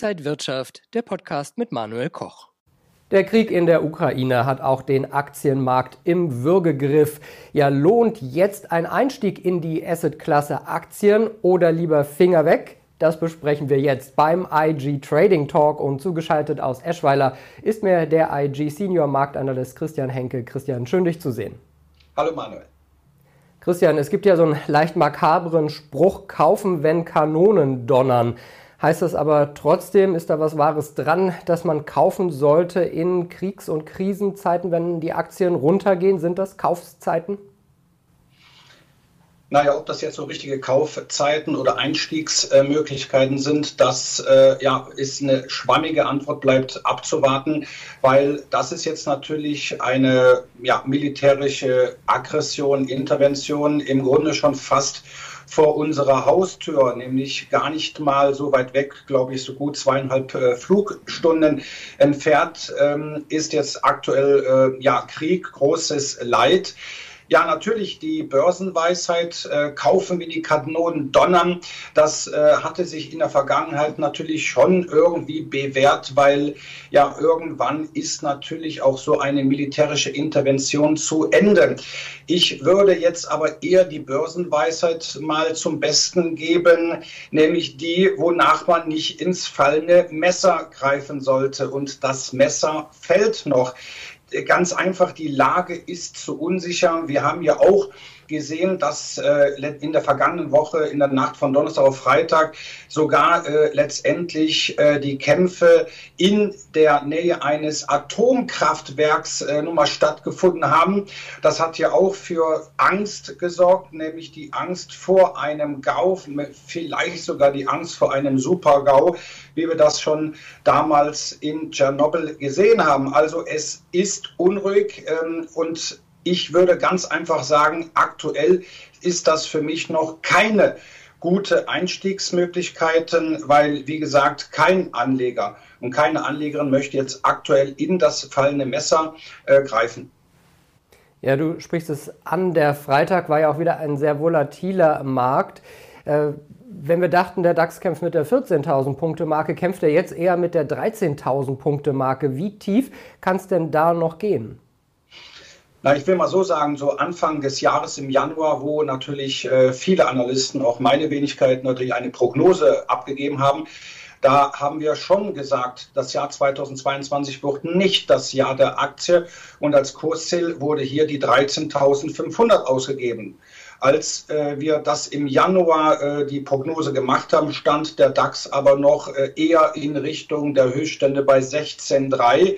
Inside Wirtschaft, der Podcast mit Manuel Koch. Der Krieg in der Ukraine hat auch den Aktienmarkt im Würgegriff. Ja, lohnt jetzt ein Einstieg in die Assetklasse Aktien oder lieber Finger weg? Das besprechen wir jetzt beim IG Trading Talk und zugeschaltet aus Eschweiler ist mir der IG Senior Marktanalyst Christian Henke. Christian, schön dich zu sehen. Hallo Manuel. Christian, es gibt ja so einen leicht makabren Spruch, kaufen, wenn Kanonen donnern. Heißt das aber trotzdem, ist da was Wahres dran, dass man kaufen sollte in Kriegs- und Krisenzeiten, wenn die Aktien runtergehen? Sind das Kaufzeiten? Naja, ob das jetzt so richtige Kaufzeiten oder Einstiegsmöglichkeiten sind, das äh, ja, ist eine schwammige Antwort, bleibt abzuwarten, weil das ist jetzt natürlich eine ja, militärische Aggression, Intervention, im Grunde schon fast vor unserer Haustür, nämlich gar nicht mal so weit weg, glaube ich, so gut zweieinhalb äh, Flugstunden entfernt, ähm, ist jetzt aktuell äh, ja Krieg, großes Leid. Ja, natürlich die Börsenweisheit, äh, kaufen wie die Kanonen donnern, das äh, hatte sich in der Vergangenheit natürlich schon irgendwie bewährt, weil ja irgendwann ist natürlich auch so eine militärische Intervention zu Ende. Ich würde jetzt aber eher die Börsenweisheit mal zum Besten geben, nämlich die, wonach man nicht ins fallende Messer greifen sollte. Und das Messer fällt noch ganz einfach, die Lage ist zu unsicher. Wir haben ja auch gesehen, dass äh, in der vergangenen Woche, in der Nacht von Donnerstag auf Freitag, sogar äh, letztendlich äh, die Kämpfe in der Nähe eines Atomkraftwerks äh, nun mal stattgefunden haben. Das hat ja auch für Angst gesorgt, nämlich die Angst vor einem GAU, vielleicht sogar die Angst vor einem Super-GAU, wie wir das schon damals in Tschernobyl gesehen haben. Also es ist unruhig ähm, und ich würde ganz einfach sagen, aktuell ist das für mich noch keine gute Einstiegsmöglichkeiten, weil, wie gesagt, kein Anleger und keine Anlegerin möchte jetzt aktuell in das fallende Messer äh, greifen. Ja, du sprichst es an. Der Freitag war ja auch wieder ein sehr volatiler Markt. Äh, wenn wir dachten, der DAX kämpft mit der 14.000 Punkte Marke, kämpft er jetzt eher mit der 13.000 Punkte Marke. Wie tief kann es denn da noch gehen? Na, ich will mal so sagen, so Anfang des Jahres im Januar, wo natürlich äh, viele Analysten, auch meine Wenigkeit, natürlich eine Prognose abgegeben haben, da haben wir schon gesagt, das Jahr 2022 wird nicht das Jahr der Aktie und als Kursziel wurde hier die 13.500 ausgegeben. Als äh, wir das im Januar äh, die Prognose gemacht haben, stand der DAX aber noch äh, eher in Richtung der Höchststände bei 16,3.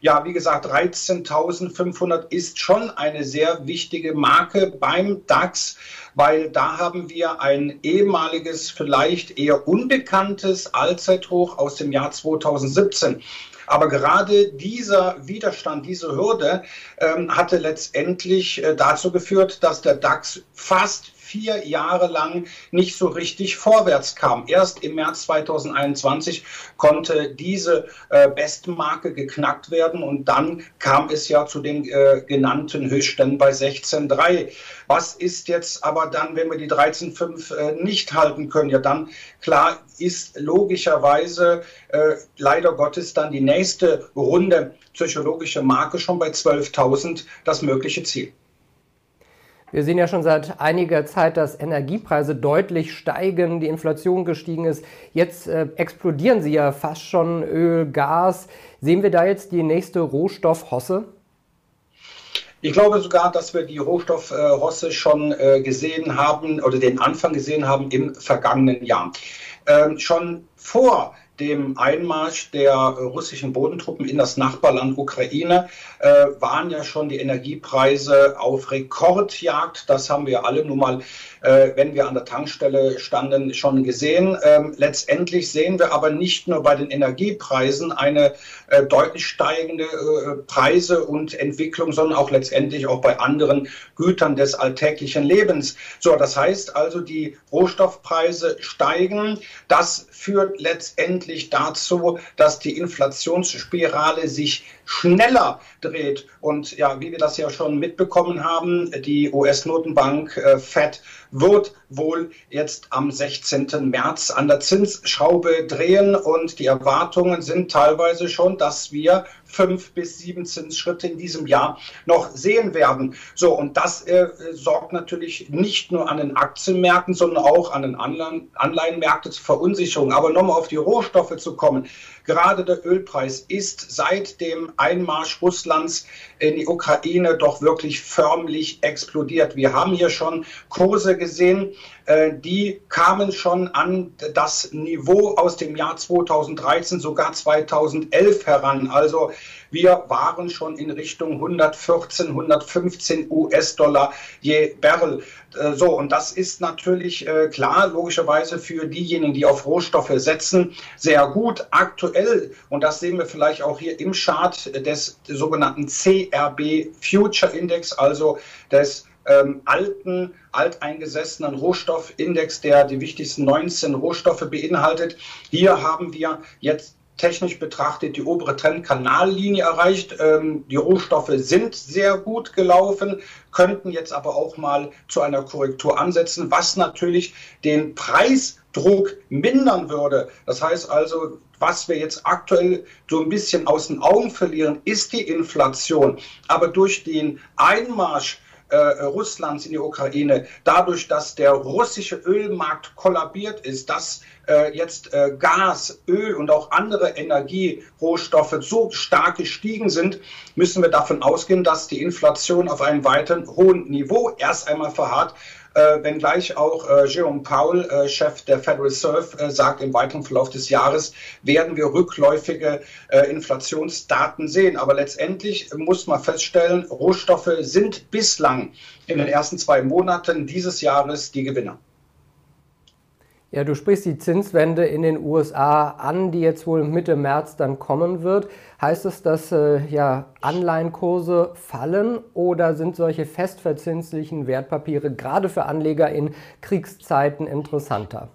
Ja, wie gesagt, 13.500 ist schon eine sehr wichtige Marke beim DAX, weil da haben wir ein ehemaliges, vielleicht eher unbekanntes Allzeithoch aus dem Jahr 2017. Aber gerade dieser Widerstand, diese Hürde ähm, hatte letztendlich äh, dazu geführt, dass der DAX fast vier Jahre lang nicht so richtig vorwärts kam. Erst im März 2021 konnte diese äh, Bestmarke geknackt werden und dann kam es ja zu den äh, genannten Höchstständen bei 16,3. Was ist jetzt aber dann, wenn wir die 13,5 äh, nicht halten können? Ja, dann klar ist logischerweise äh, leider Gottes dann die nächste Runde psychologische Marke schon bei 12.000 das mögliche Ziel. Wir sehen ja schon seit einiger Zeit, dass Energiepreise deutlich steigen, die Inflation gestiegen ist. Jetzt äh, explodieren sie ja fast schon Öl, Gas. Sehen wir da jetzt die nächste Rohstoffhosse? Ich glaube sogar, dass wir die Rohstoffhosse schon äh, gesehen haben oder den Anfang gesehen haben im vergangenen Jahr. Ähm, schon vor dem Einmarsch der russischen Bodentruppen in das Nachbarland Ukraine äh, waren ja schon die Energiepreise auf Rekordjagd. Das haben wir alle nun mal, äh, wenn wir an der Tankstelle standen, schon gesehen. Ähm, letztendlich sehen wir aber nicht nur bei den Energiepreisen eine äh, deutlich steigende äh, Preise und Entwicklung, sondern auch letztendlich auch bei anderen Gütern des alltäglichen Lebens. So, das heißt also, die Rohstoffpreise steigen. Das führt letztendlich dazu, dass die Inflationsspirale sich schneller dreht. Und ja, wie wir das ja schon mitbekommen haben, die US-Notenbank äh, Fed wird wohl jetzt am 16. März an der Zinsschraube drehen und die Erwartungen sind teilweise schon, dass wir fünf bis sieben Zinsschritte in diesem Jahr noch sehen werden. So, und das äh, sorgt natürlich nicht nur an den Aktienmärkten, sondern auch an den Anleihen, Anleihenmärkten zur Verunsicherung. Aber nochmal auf die Rohstoffe zu kommen. Gerade der Ölpreis ist seit dem Einmarsch Russlands in die Ukraine doch wirklich förmlich explodiert. Wir haben hier schon Kurse gesehen, die kamen schon an das Niveau aus dem Jahr 2013, sogar 2011 heran. Also wir waren schon in Richtung 114, 115 US-Dollar je Barrel. Äh, so, und das ist natürlich äh, klar, logischerweise für diejenigen, die auf Rohstoffe setzen, sehr gut. Aktuell, und das sehen wir vielleicht auch hier im Chart des sogenannten CRB Future Index, also des ähm, alten, alteingesessenen Rohstoffindex, der die wichtigsten 19 Rohstoffe beinhaltet. Hier haben wir jetzt technisch betrachtet die obere Trendkanallinie erreicht. Ähm, die Rohstoffe sind sehr gut gelaufen, könnten jetzt aber auch mal zu einer Korrektur ansetzen, was natürlich den Preisdruck mindern würde. Das heißt also, was wir jetzt aktuell so ein bisschen aus den Augen verlieren, ist die Inflation. Aber durch den Einmarsch äh, Russlands in die Ukraine, dadurch, dass der russische Ölmarkt kollabiert ist, dass äh, jetzt äh, Gas, Öl und auch andere Energierohstoffe so stark gestiegen sind, müssen wir davon ausgehen, dass die Inflation auf einem weiteren hohen Niveau erst einmal verharrt äh, wenngleich auch äh, Jerome Powell, äh, Chef der Federal Reserve, äh, sagt, im weiteren Verlauf des Jahres werden wir rückläufige äh, Inflationsdaten sehen. Aber letztendlich muss man feststellen, Rohstoffe sind bislang in den ersten zwei Monaten dieses Jahres die Gewinner. Ja, du sprichst die Zinswende in den USA an, die jetzt wohl Mitte März dann kommen wird. Heißt es, dass äh, ja, Anleihenkurse fallen oder sind solche festverzinslichen Wertpapiere gerade für Anleger in Kriegszeiten interessanter?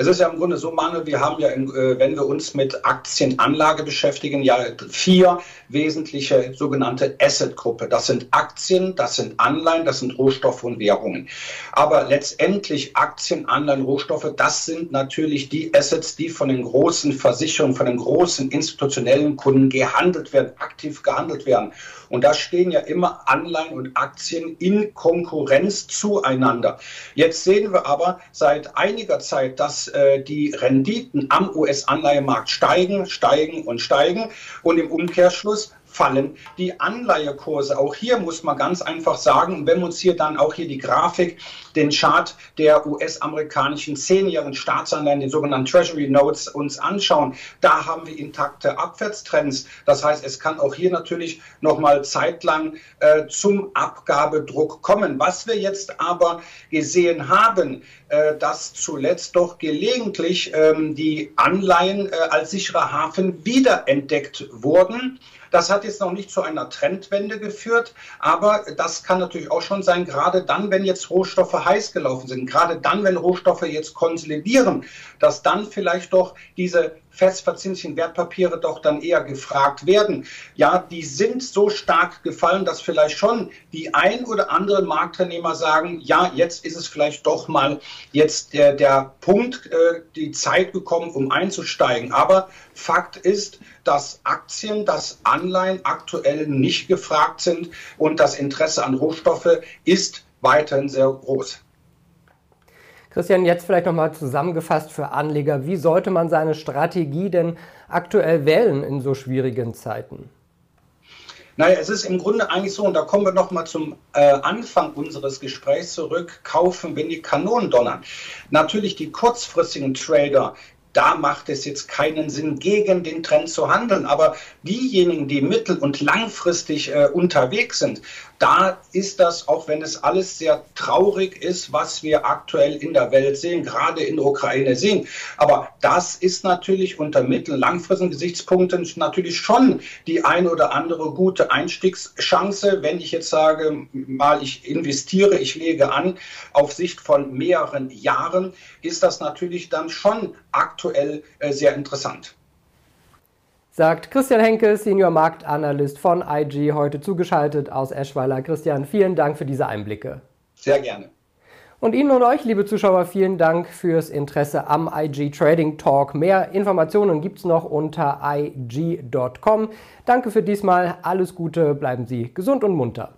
Es ist ja im Grunde so, Manuel, wir haben ja, äh, wenn wir uns mit Aktienanlage beschäftigen, ja vier wesentliche sogenannte Asset-Gruppe. Das sind Aktien, das sind Anleihen, das sind Rohstoffe und Währungen. Aber letztendlich Aktien, Anleihen, Rohstoffe, das sind natürlich die Assets, die von den großen Versicherungen, von den großen institutionellen Kunden gehandelt werden, aktiv gehandelt werden. Und da stehen ja immer Anleihen und Aktien in Konkurrenz zueinander. Jetzt sehen wir aber seit einiger Zeit, dass äh, die Renditen am US-Anleihemarkt steigen, steigen und steigen. Und im Umkehrschluss fallen die Anleihekurse. Auch hier muss man ganz einfach sagen, wenn wir uns hier dann auch hier die Grafik, den Chart der US-amerikanischen zehnjährigen Staatsanleihen, den sogenannten Treasury Notes, uns anschauen, da haben wir intakte Abwärtstrends. Das heißt, es kann auch hier natürlich nochmal zeitlang äh, zum Abgabedruck kommen. Was wir jetzt aber gesehen haben, äh, dass zuletzt doch gelegentlich ähm, die Anleihen äh, als sicherer Hafen wiederentdeckt wurden. Das hat jetzt noch nicht zu einer Trendwende geführt, aber das kann natürlich auch schon sein, gerade dann, wenn jetzt Rohstoffe heiß gelaufen sind, gerade dann, wenn Rohstoffe jetzt konsolidieren, dass dann vielleicht doch diese festverzinslichen Wertpapiere doch dann eher gefragt werden. Ja, die sind so stark gefallen, dass vielleicht schon die ein oder anderen Marktteilnehmer sagen, ja, jetzt ist es vielleicht doch mal jetzt der, der Punkt, äh, die Zeit gekommen, um einzusteigen. Aber Fakt ist, dass Aktien, dass Anleihen aktuell nicht gefragt sind und das Interesse an Rohstoffe ist weiterhin sehr groß. Christian, jetzt vielleicht nochmal zusammengefasst für Anleger. Wie sollte man seine Strategie denn aktuell wählen in so schwierigen Zeiten? Naja, es ist im Grunde eigentlich so, und da kommen wir nochmal zum äh, Anfang unseres Gesprächs zurück, kaufen, wenn die Kanonen donnern. Natürlich die kurzfristigen Trader, da macht es jetzt keinen Sinn, gegen den Trend zu handeln. Aber diejenigen, die mittel- und langfristig äh, unterwegs sind, da ist das, auch wenn es alles sehr traurig ist, was wir aktuell in der Welt sehen, gerade in der Ukraine sehen. Aber das ist natürlich unter mittel- und langfristigen Gesichtspunkten natürlich schon die eine oder andere gute Einstiegschance. Wenn ich jetzt sage, mal ich investiere, ich lege an auf Sicht von mehreren Jahren, ist das natürlich dann schon aktuell äh, sehr interessant. sagt Christian Henke, Senior Marktanalyst von IG, heute zugeschaltet aus Eschweiler. Christian, vielen Dank für diese Einblicke. Sehr gerne. Und Ihnen und euch, liebe Zuschauer, vielen Dank fürs Interesse am IG Trading Talk. Mehr Informationen gibt es noch unter ig.com. Danke für diesmal, alles Gute, bleiben Sie gesund und munter.